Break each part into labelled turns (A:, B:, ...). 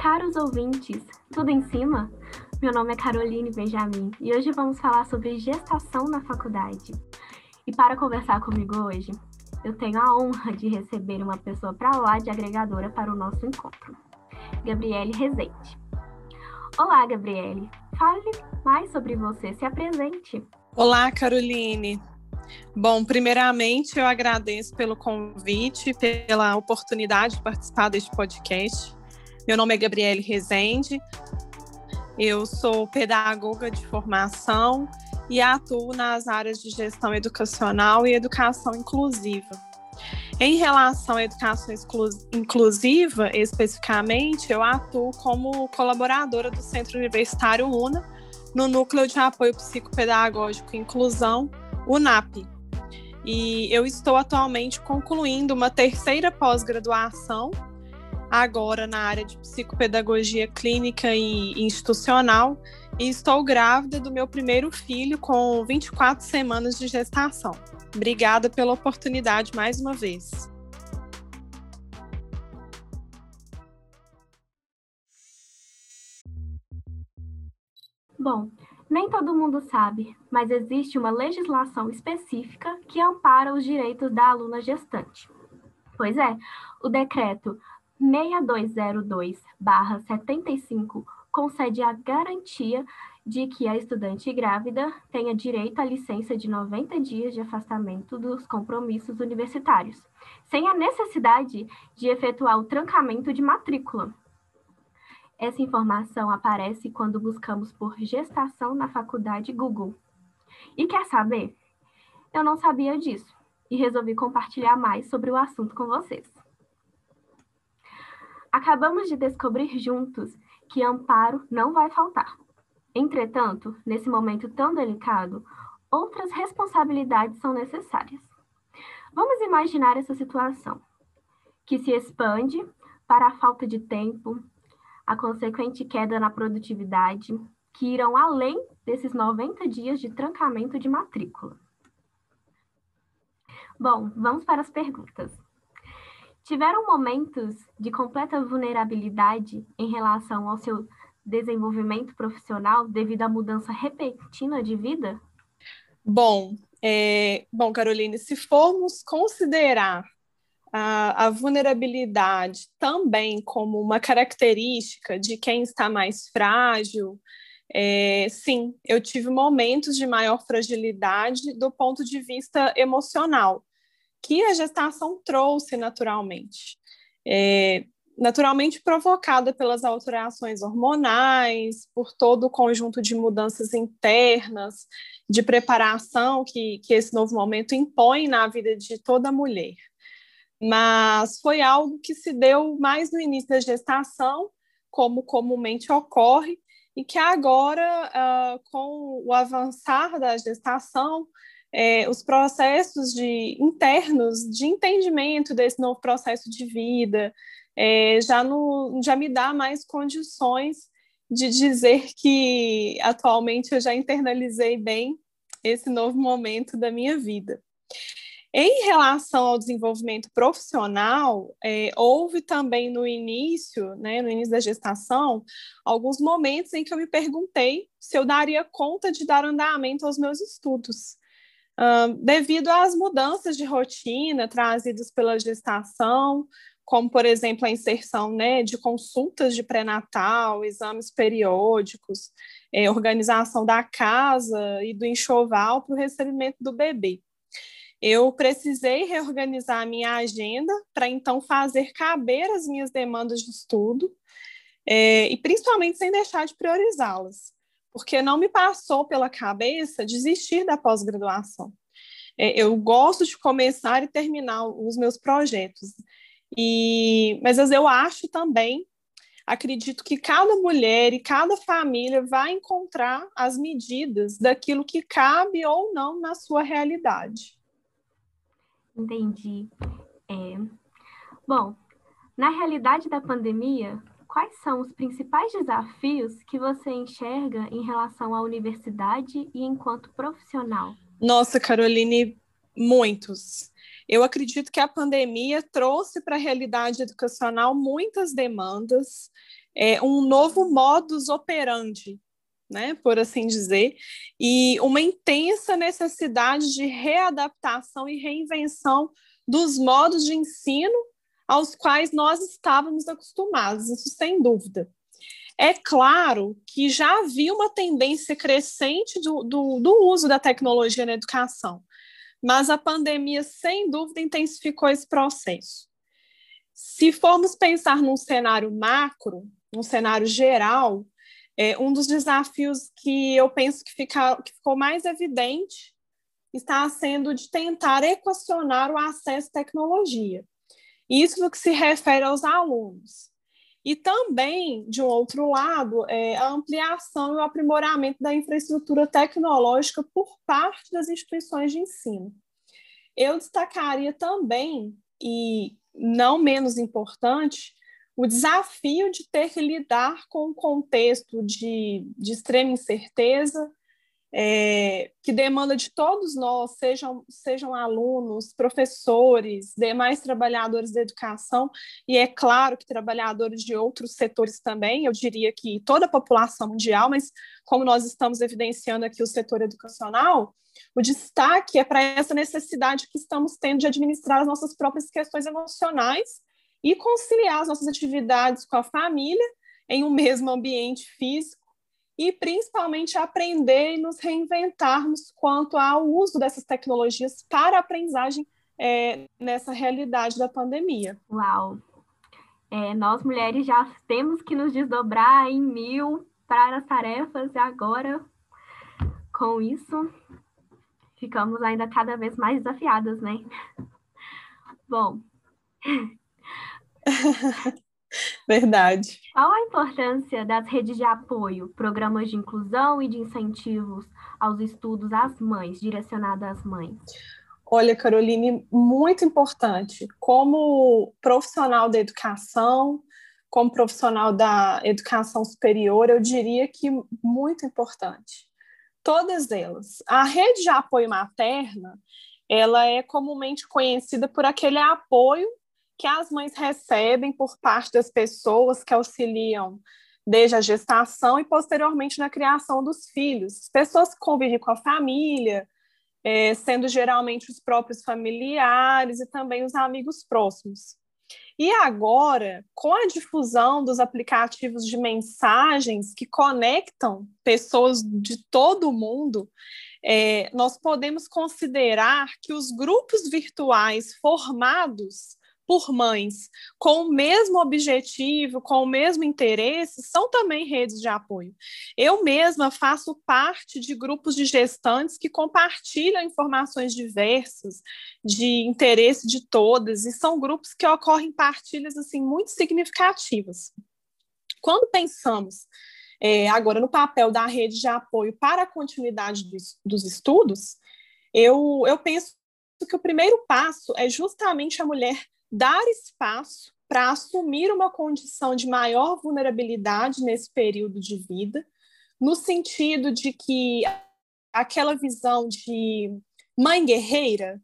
A: Caros ouvintes, tudo em cima? Meu nome é Caroline Benjamin e hoje vamos falar sobre gestação na faculdade. E para conversar comigo hoje, eu tenho a honra de receber uma pessoa para lá de agregadora para o nosso encontro, Gabriele Rezende. Olá, Gabriele. Fale mais sobre você, se apresente.
B: Olá, Caroline. Bom, primeiramente eu agradeço pelo convite, pela oportunidade de participar deste podcast. Meu nome é Gabriele Rezende, eu sou pedagoga de formação e atuo nas áreas de gestão educacional e educação inclusiva. Em relação à educação inclusiva, especificamente, eu atuo como colaboradora do Centro Universitário UNA, no Núcleo de Apoio Psicopedagógico e Inclusão, UNAP. E eu estou atualmente concluindo uma terceira pós-graduação, agora na área de psicopedagogia clínica e institucional, e estou grávida do meu primeiro filho com 24 semanas de gestação. Obrigada pela oportunidade mais uma vez.
A: Bom, nem todo mundo sabe, mas existe uma legislação específica que ampara os direitos da aluna gestante. Pois é, o decreto 6202-75 concede a garantia de que a estudante grávida tenha direito à licença de 90 dias de afastamento dos compromissos universitários, sem a necessidade de efetuar o trancamento de matrícula. Essa informação aparece quando buscamos por gestação na faculdade Google. E quer saber? Eu não sabia disso e resolvi compartilhar mais sobre o assunto com vocês. Acabamos de descobrir juntos que amparo não vai faltar. Entretanto, nesse momento tão delicado, outras responsabilidades são necessárias. Vamos imaginar essa situação, que se expande para a falta de tempo, a consequente queda na produtividade, que irão além desses 90 dias de trancamento de matrícula. Bom, vamos para as perguntas. Tiveram momentos de completa vulnerabilidade em relação ao seu desenvolvimento profissional devido à mudança repentina de vida?
B: Bom, é, bom, Caroline, se formos considerar a, a, vulnerabilidade também como uma característica de quem está mais frágil, é, sim, eu tive momentos de maior fragilidade do ponto de vista emocional que a gestação trouxe naturalmente. É, naturalmente provocada pelas alterações hormonais, por todo o conjunto de mudanças internas, de preparação que, que esse novo momento impõe na vida de toda mulher. Mas foi algo que se deu mais no início da gestação, como comumente ocorre, e que agora, uh, com o avançar da gestação, é, os processos de, internos de entendimento desse novo processo de vida, é, já, no, já me dá mais condições de dizer que atualmente eu já internalizei bem esse novo momento da minha vida. Em relação ao desenvolvimento profissional, é, houve também no início, né, no início da gestação, alguns momentos em que eu me perguntei se eu daria conta de dar andamento aos meus estudos devido às mudanças de rotina trazidas pela gestação, como, por exemplo, a inserção né, de consultas de pré-natal, exames periódicos, é, organização da casa e do enxoval para o recebimento do bebê. Eu precisei reorganizar a minha agenda para então fazer caber as minhas demandas de estudo, é, e principalmente sem deixar de priorizá-las porque não me passou pela cabeça desistir da pós-graduação. É, eu gosto de começar e terminar os meus projetos. E, mas eu acho também, acredito que cada mulher e cada família vai encontrar as medidas daquilo que cabe ou não na sua realidade.
A: Entendi. É... Bom, na realidade da pandemia, quais são os principais desafios que você enxerga em relação à universidade e enquanto profissional?
B: Nossa, Caroline, muitos. Eu acredito que a pandemia trouxe para a realidade educacional muitas demandas, é, um novo modus operandi, né, por assim dizer, e uma intensa necessidade de readaptação e reinvenção dos modos de ensino aos quais nós estávamos acostumados, isso sem dúvida. É claro que já havia uma tendência crescente do, do, do uso da tecnologia na educação, mas a pandemia, sem dúvida, intensificou esse processo. Se formos pensar num cenário macro, num cenário geral, é, um dos desafios que eu penso que, fica, que ficou mais evidente está sendo de tentar equacionar o acesso à tecnologia. Isso no que se refere aos alunos. E também, de um outro lado, é, a ampliação e o aprimoramento da infraestrutura tecnológica por parte das instituições de ensino. Eu destacaria também, e não menos importante, o desafio de ter que lidar com um contexto de, de extrema incerteza, é, que demanda de todos nós, sejam, sejam alunos, professores, demais trabalhadores da educação, e é claro que trabalhadores de outros setores também, eu diria que toda a população mundial, mas como nós estamos evidenciando aqui o setor educacional, o destaque é para essa necessidade que estamos tendo de administrar as nossas próprias questões emocionais e conciliar as nossas atividades com a família em um mesmo ambiente físico e principalmente aprender e nos reinventarmos quanto ao uso dessas tecnologias para a aprendizagem é, nessa realidade da pandemia.
A: Uau! É, nós mulheres já temos que nos desdobrar em mil para as tarefas e agora, com isso, ficamos ainda cada vez mais desafiadas, né? Bom.
B: Verdade.
A: Qual a importância das redes de apoio, programas de inclusão e de incentivos aos estudos às mães, direcionado às mães?
B: Olha, Caroline, muito importante. Como profissional da educação, como profissional da educação superior, eu diria que muito importante. Todas elas. A rede de apoio materna, ela é comumente conhecida por aquele apoio que as mães recebem por parte das pessoas que auxiliam desde a gestação e posteriormente na criação dos filhos. Pessoas que convivem com a família, é, sendo geralmente os próprios familiares e também os amigos próximos. E agora, com a difusão dos aplicativos de mensagens que conectam pessoas de todo o mundo, é, nós podemos considerar que os grupos virtuais formados por mães com o mesmo objetivo, com o mesmo interesse, são também redes de apoio. Eu mesma faço parte de grupos de gestantes que compartilham informações diversas, de interesse de todas, e são grupos que ocorrem partilhas assim muito significativas. Quando pensamos é, agora no papel da rede de apoio para a continuidade dos, dos estudos, eu, eu penso que o primeiro passo é justamente a mulher dar espaço para assumir uma condição de maior vulnerabilidade nesse período de vida, no sentido de que aquela visão de mãe guerreira,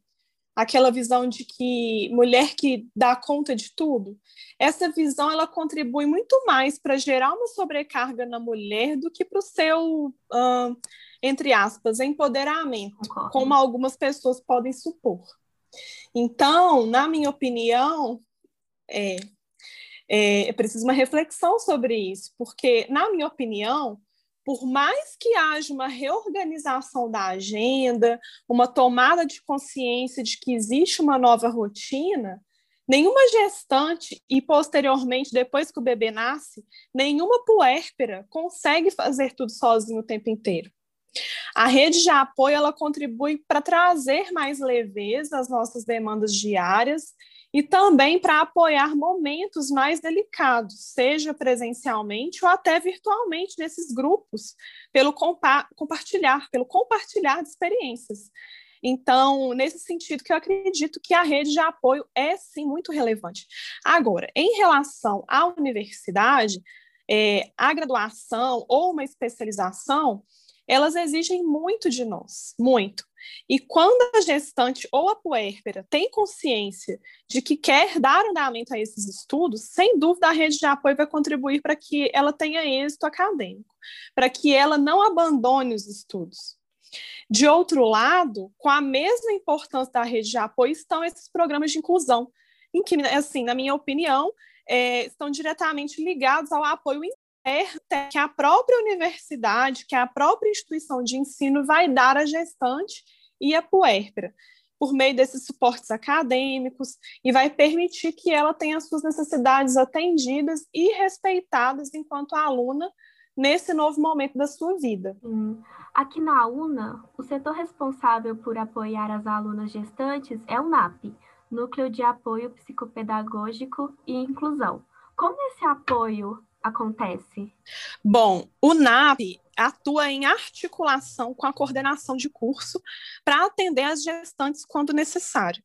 B: aquela visão de que mulher que dá conta de tudo, essa visão ela contribui muito mais para gerar uma sobrecarga na mulher do que para o seu, uh, entre aspas, empoderamento, Concordo. como algumas pessoas podem supor. Então, na minha opinião, é, é, é preciso uma reflexão sobre isso, porque, na minha opinião, por mais que haja uma reorganização da agenda, uma tomada de consciência de que existe uma nova rotina, nenhuma gestante e posteriormente, depois que o bebê nasce, nenhuma puérpera consegue fazer tudo sozinho o tempo inteiro. A rede de apoio ela contribui para trazer mais leveza às nossas demandas diárias e também para apoiar momentos mais delicados, seja presencialmente ou até virtualmente nesses grupos, pelo compa compartilhar, pelo compartilhar de experiências. Então, nesse sentido que eu acredito que a rede de apoio é sim muito relevante. Agora, em relação à universidade, é, a graduação ou uma especialização, elas exigem muito de nós, muito. E quando a gestante ou a puérpera tem consciência de que quer dar andamento a esses estudos, sem dúvida a rede de apoio vai contribuir para que ela tenha êxito acadêmico, para que ela não abandone os estudos. De outro lado, com a mesma importância da rede de apoio estão esses programas de inclusão, em que, assim, na minha opinião, é, estão diretamente ligados ao apoio que a própria universidade, que a própria instituição de ensino vai dar à gestante e à puérpera, por meio desses suportes acadêmicos, e vai permitir que ela tenha suas necessidades atendidas e respeitadas enquanto aluna nesse novo momento da sua vida.
A: Aqui na UNA, o setor responsável por apoiar as alunas gestantes é o NAP, Núcleo de Apoio Psicopedagógico e Inclusão. Como esse apoio acontece?
B: Bom, o NAP atua em articulação com a coordenação de curso para atender as gestantes quando necessário.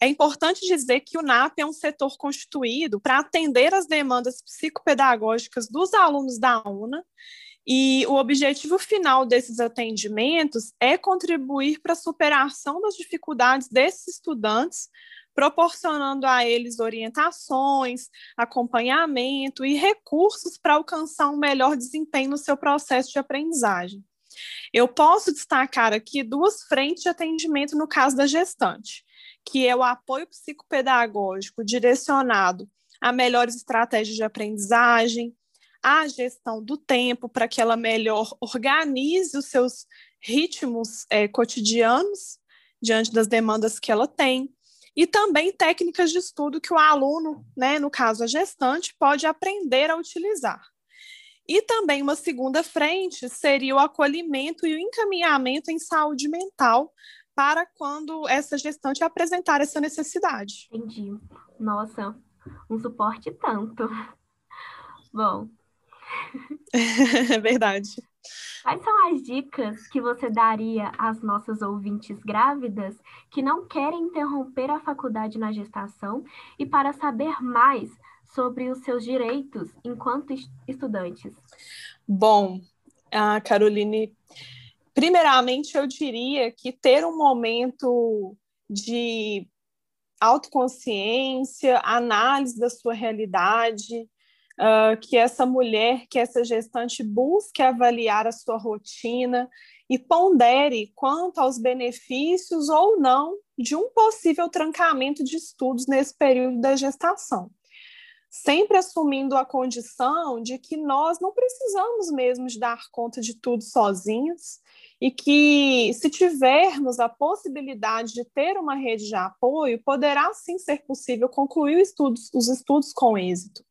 B: É importante dizer que o NAP é um setor constituído para atender as demandas psicopedagógicas dos alunos da UNA e o objetivo final desses atendimentos é contribuir para a superação das dificuldades desses estudantes, proporcionando a eles orientações, acompanhamento e recursos para alcançar um melhor desempenho no seu processo de aprendizagem. Eu posso destacar aqui duas frentes de atendimento no caso da gestante, que é o apoio psicopedagógico direcionado a melhores estratégias de aprendizagem, a gestão do tempo para que ela melhor organize os seus ritmos é, cotidianos diante das demandas que ela tem, e também técnicas de estudo que o aluno, né, no caso a gestante, pode aprender a utilizar. E também uma segunda frente seria o acolhimento e o encaminhamento em saúde mental para quando essa gestante apresentar essa necessidade.
A: Entendi. Nossa, um suporte tanto. Bom,
B: é verdade.
A: Quais são as dicas que você daria às nossas ouvintes grávidas que não querem interromper a faculdade na gestação e para saber mais sobre os seus direitos enquanto estudantes?
B: Bom, a Caroline, primeiramente eu diria que ter um momento de autoconsciência, análise da sua realidade, uh, que essa mulher, que essa gestante busque avaliar a sua rotina e pondere quanto aos benefícios ou não de um possível trancamento de estudos nesse período da gestação. Sempre assumindo a condição de que nós não precisamos mesmo de dar conta de tudo sozinhos e que, se tivermos a possibilidade de ter uma rede de apoio, poderá sim ser possível concluir estudos, os estudos com êxito.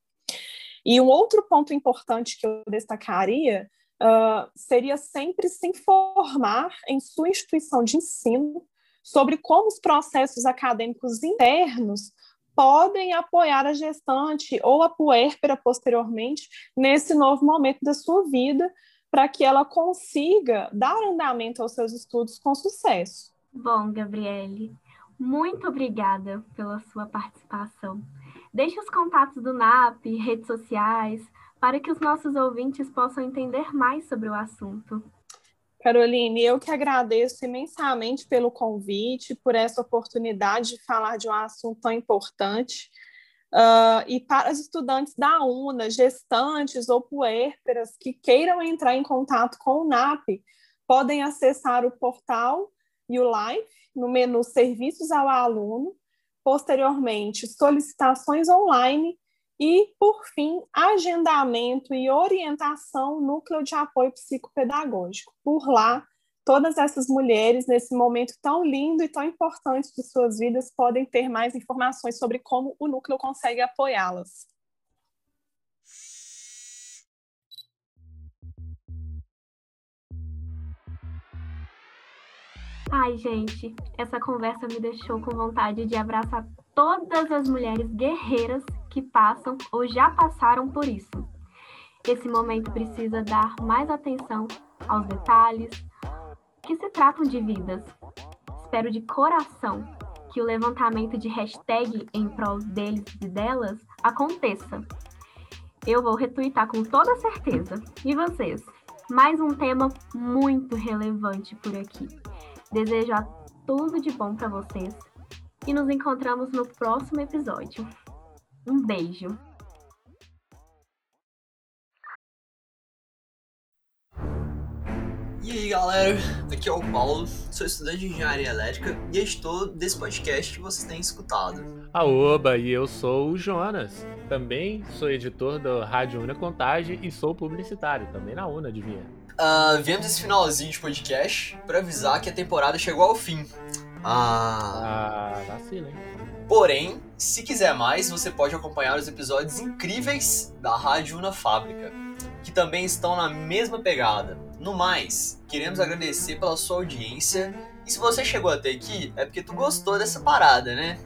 B: E um outro ponto importante que eu destacaria uh, seria sempre se informar em sua instituição de ensino sobre como os processos acadêmicos internos podem apoiar a gestante ou a puérpera posteriormente nesse novo momento da sua vida, para que ela consiga dar andamento aos seus estudos com sucesso.
A: Bom, Gabriele, muito obrigada pela sua participação. Deixe os contatos do NAP, redes sociais, para que os nossos ouvintes possam entender mais sobre o assunto.
B: Caroline, eu que agradeço imensamente pelo convite, por essa oportunidade de falar de um assunto tão importante. Uh, e para os estudantes da UNA, gestantes ou puérperas que queiram entrar em contato com o NAP, podem acessar o portal e o Live no menu Serviços ao Aluno posteriormente solicitações online e, por fim, agendamento e orientação núcleo de apoio psicopedagógico. Por lá, todas essas mulheres, nesse momento tão lindo e tão importante de suas vidas, podem ter mais informações sobre como o núcleo consegue apoiá-las.
A: Ai, gente, essa conversa me deixou com vontade de abraçar todas as mulheres guerreiras que passam ou já passaram por isso. Esse momento precisa dar mais atenção aos detalhes que se tratam de vidas. Espero de coração que o levantamento de hashtag em prol deles e delas aconteça. Eu vou retweetar com toda certeza. E vocês? mais um tema muito relevante por aqui. Desejo a tudo de bom para vocês e nos encontramos no próximo episódio. Um beijo!
C: E aí galera, aqui é o Paulo, sou estudante de engenharia elétrica e editor desse podcast que vocês têm escutado.
D: Aoba, e eu sou o Jonas, também sou editor da Rádio Una Contagem e sou publicitário, também na Una, adivinha?
C: Uh, viemos esse finalzinho de podcast para avisar que a temporada chegou ao fim.
D: Ah, ah vacila, hein?
C: Porém, se quiser mais, você pode acompanhar os episódios incríveis da Rádio Una Fábrica, que também estão na mesma pegada. No mais, queremos agradecer pela sua audiência. E se você chegou até aqui, é porque tu gostou dessa parada, né?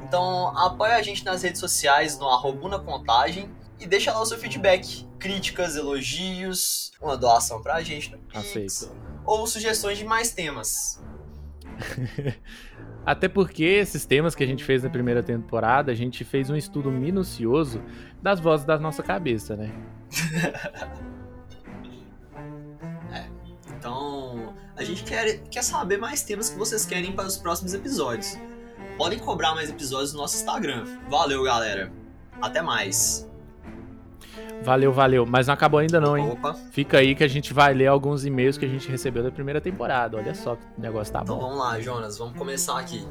C: Então apoia a gente nas redes sociais no arroba contagem e deixa lá o seu feedback, críticas, elogios, uma doação pra gente no Pix, ou sugestões de mais temas.
D: Até porque esses temas que a gente fez na primeira temporada, a gente fez um estudo minucioso das vozes da nossa cabeça, né?
C: Então, a gente quer, quer saber mais temas que vocês querem para os próximos episódios. Podem cobrar mais episódios no nosso Instagram. Valeu, galera. Até mais.
D: Valeu, valeu. Mas não acabou ainda não, hein?
C: Opa.
D: Fica aí que a gente vai ler alguns e-mails que a gente recebeu da primeira temporada. Olha só que o negócio tá
C: Então
D: bom.
C: vamos lá, Jonas. Vamos começar aqui.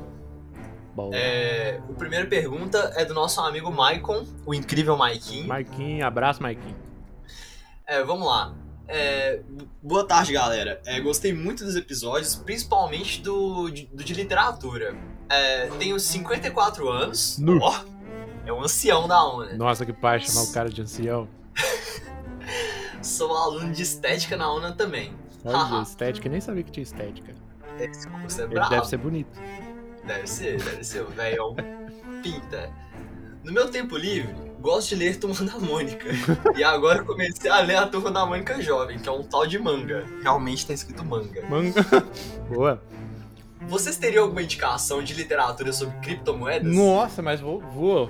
D: Bom.
C: É, o primeira pergunta é do nosso amigo Maicon, o incrível Maikinho.
D: Marquinhos, abraço, Marquinhos.
C: É, vamos lá. É, boa tarde, galera. É, gostei muito dos episódios, principalmente do, de- do de literatura. É, tenho 54 anos.
D: Nu.
C: Ó, é um ancião da ONU.
D: Nossa, que pai chamar o cara de ancião.
C: Sou aluno de estética na ONU também.
D: Olha, estética, nem sabia que tinha estética.
C: Esse curso é
D: Ele deve ser bonito.
C: Deve ser, deve ser. O velhão pinta. No meu tempo livre, gosto de ler Turma da Mônica. E agora eu comecei a ler a Turma da Mônica Jovem, que é um tal de manga. Realmente tá escrito manga.
D: Manga. Boa.
C: Vocês teriam alguma indicação de literatura sobre criptomoedas?
D: Nossa, mas vou, vou.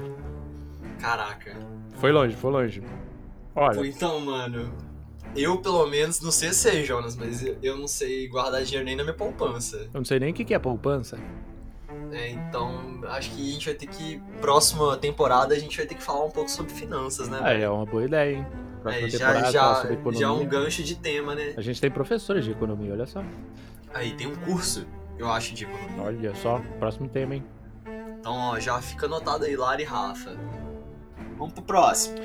C: Caraca.
D: Foi longe, foi longe. Olha,
C: Então, mano, eu pelo menos, não sei se é Jonas, mas eu- não sei guardar dinheiro nem na minha poupança.
D: eu não sei nem o que é poupança.
C: É, então, acho que a gente vai ter que. Próxima temporada, a gente vai ter que falar um pouco sobre finanças, né?
D: Ah, é uma boa ideia, hein? Próxima
C: É, já,
D: temporada, falar
C: já,
D: sobre economia.
C: já é um gancho de tema, né?
D: A gente tem professores de economia, olha só.
C: Aí tem um curso, eu acho, de economia.
D: Olha só, próximo tema, hein?
C: Então, ó, já fica anotado aí, Lara e Rafa. Vamos pro próximo.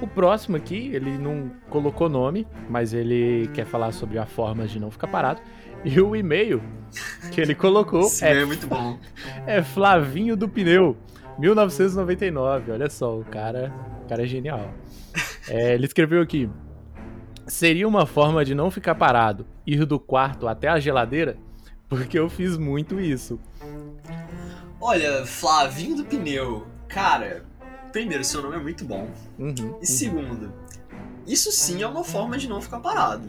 D: O próximo aqui, ele não colocou nome, mas ele quer falar sobre a forma de não ficar parado. E o e-mail que ele colocou é,
C: é muito bom.
D: é Flavinho do Pneu, 1999. Olha só, o cara, o cara é genial. É, ele escreveu aqui: Seria uma forma de não ficar parado, ir do quarto até a geladeira? Porque eu fiz muito isso.
C: Olha, Flavinho do Pneu. Cara, primeiro, seu nome é muito bom.
D: Uhum,
C: E
D: uhum.
C: segundo, isso sim é uma forma de não ficar parado.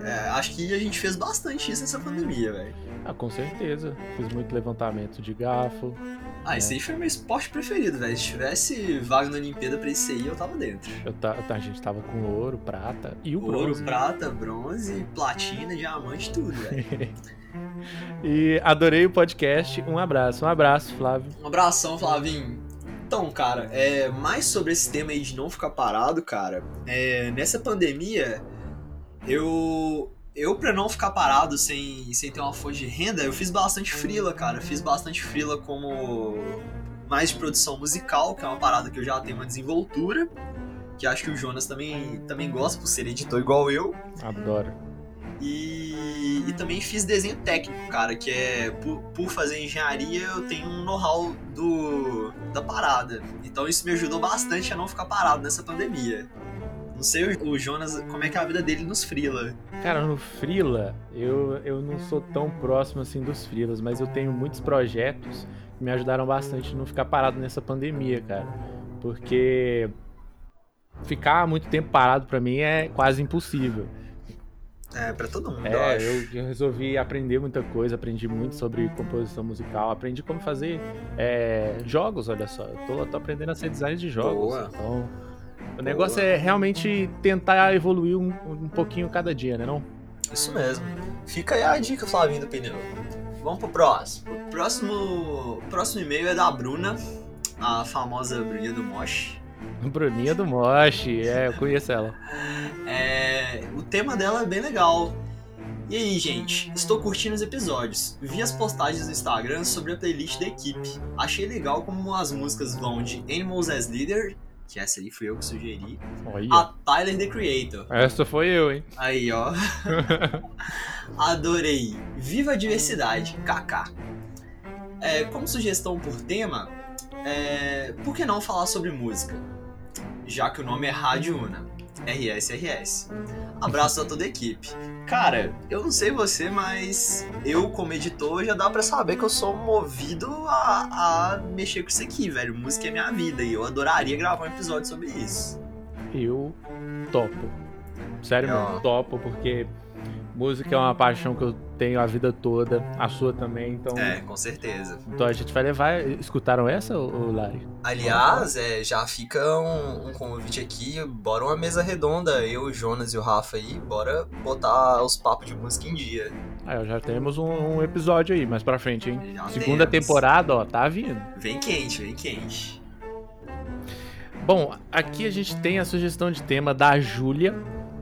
C: É, acho que a gente fez bastante isso nessa pandemia, velho.
D: Ah, com certeza. Fiz muito levantamento de garfo.
C: Ah, esse aí foi meu esporte preferido, velho. Se tivesse vaga na Olimpíada pra esse aí, eu tava dentro.
D: Eu ta- a gente tava com ouro, prata e o
C: Ouro,
D: bronze.
C: prata, bronze, platina, diamante, tudo, velho.
D: E adorei o podcast. Um abraço, um abraço, Flávio.
C: Um abração, Flavinho. Então, cara, é, mais sobre esse tema aí de não ficar parado, cara. É, nessa pandemia, eu. Eu, pra não ficar parado sem, sem ter uma fonte de renda, eu fiz bastante frila, cara. Fiz bastante frila como mais de produção musical, que é uma parada que eu já tenho uma desenvoltura. Que acho que o Jonas também, também gosta, por ser editor igual eu.
D: Adoro.
C: E, e também fiz desenho técnico, cara, que é por, por fazer engenharia eu tenho um know-how do da parada. Então isso me ajudou bastante a não ficar parado nessa pandemia. Não sei o, Jonas como é que é a vida dele nos freela.
D: Cara, no Frila, eu, eu não sou tão próximo assim dos Frilas, mas eu tenho muitos projetos que me ajudaram bastante a não ficar parado nessa pandemia, cara. Porque ficar muito tempo parado pra mim é quase impossível.
C: É, pra todo mundo,
D: É, eu, eu resolvi aprender muita coisa, aprendi muito sobre composição musical, aprendi como fazer é, jogos, olha só. Eu tô, tô aprendendo a ser designer de jogos.
C: Boa.
D: Então, O negócio é realmente tentar evoluir um, um pouquinho cada dia, né não?
C: Isso mesmo. Fica aí a dica, Flavinho do Pneu. Vamos pro próximo. O próximo, próximo e-mail é da Bruna, a famosa Bruninha do Mosh.
D: Bruninha do Mosh, é, eu conheço ela.
C: É, o tema dela é bem legal. E aí, gente, estou curtindo os episódios. Vi as postagens no Instagram sobre a playlist da equipe. Achei legal como as músicas vão de Animals as Leader, que essa aí fui eu que sugeri,
D: Olha.
C: a Tyler the Creator.
D: Essa foi eu, hein?
C: Aí, ó. Adorei. Viva a diversidade, KK. É, como sugestão por tema, é, por que não falar sobre música? Já que o nome é Rádio Una. RSRS. Abraço a toda a equipe. Cara, eu não sei você, mas eu, como editor, já dá pra saber que eu sou movido a, a mexer com isso aqui, velho. Música é minha vida e eu adoraria gravar um episódio sobre isso.
D: Eu topo. Sério
C: Ó.
D: mesmo, topo, porque música é uma paixão que eu tenho a vida toda, a sua também, então,
C: É, com certeza.
D: então a gente vai levar. Escutaram essa, ô Lari?
C: Aliás, é, já fica um, um convite aqui, bora uma mesa redonda, eu, o Jonas e o Rafa aí, bora botar os papos de música em dia.
D: Ah, já temos um, um episódio aí, mais pra frente, hein?
C: Já
D: Segunda
C: temos.
D: temporada, ó, tá vindo.
C: Vem quente, vem quente.
D: Bom, aqui a gente tem a sugestão de tema da Júlia,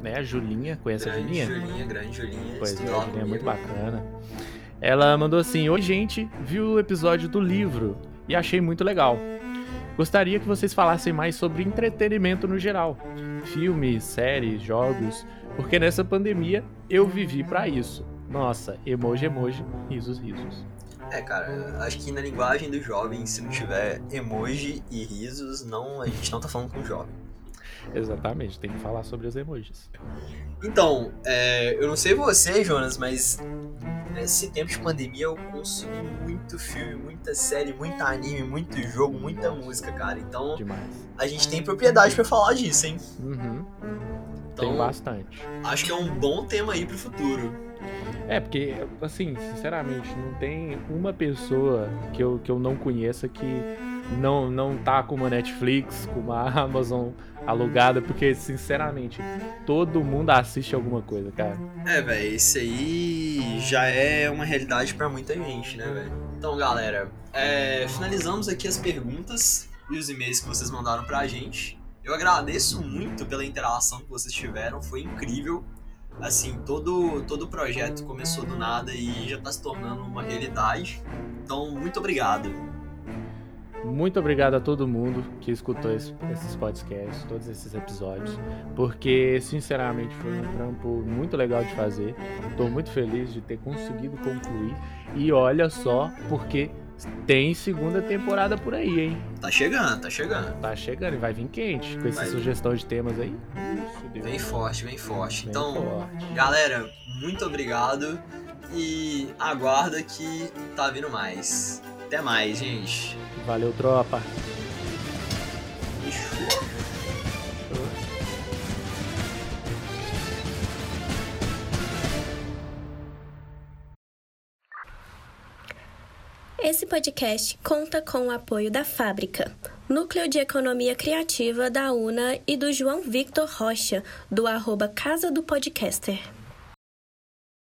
D: né? A Julinha, conhece a
C: grande
D: Julinha?
C: Julinha, grande Julinha.
D: Pois é, a Julinha é muito bacana. Ela mandou assim: Oi, gente, vi o episódio do livro e achei muito legal. Gostaria que vocês falassem mais sobre entretenimento no geral. Filmes, séries, jogos, porque nessa pandemia eu vivi pra isso. Nossa, emoji, emoji, risos, risos.
C: É, cara, acho que na linguagem do jovem, se não tiver emoji e risos, não, a gente não tá falando com jovem.
D: Exatamente, tem que falar sobre os emojis.
C: Então, é, eu não sei você, Jonas, mas nesse tempo de pandemia eu consumi muito filme, muita série, muito anime, muito jogo, muita música, cara. Então
D: Demais.
C: a gente tem propriedade pra falar disso, hein?
D: Uhum,
C: Então
D: tem bastante.
C: acho que é um bom tema aí pro futuro.
D: É, porque, assim, sinceramente, não tem uma pessoa que eu, que eu não conheça que não, não tá com uma Netflix, com uma Amazon alugada, porque, sinceramente, todo mundo assiste alguma coisa, cara.
C: É, velho, isso aí já é uma realidade pra muita gente, né, velho? Então, galera, é, finalizamos aqui as perguntas e os e-mails que vocês mandaram pra gente. Eu agradeço muito pela interação que vocês tiveram, foi incrível. Assim, todo, todo projeto começou do nada e já tá se tornando uma realidade. Então, muito obrigado.
D: Muito obrigado a todo mundo que escutou esse- esses podcasts, todos esses episódios, porque, sinceramente, foi um trampo muito legal de fazer. Tô muito feliz de ter conseguido concluir. E olha só, porque tem segunda temporada por aí, hein?
C: Tá chegando, tá chegando.
D: Tá chegando e vai vir quente com essa
C: Vai.
D: sugestão de temas aí. Isso.
C: Bem forte, bem forte.
D: Bem
C: Então,
D: forte.
C: Galera, muito obrigado e aguarda que tá vindo mais. Até mais, gente.
D: Valeu, tropa.
E: Esse podcast conta com o apoio da Fábrica, Núcleo de Economia Criativa da UNA e do João Victor Rocha, do arroba Casa do Podcaster.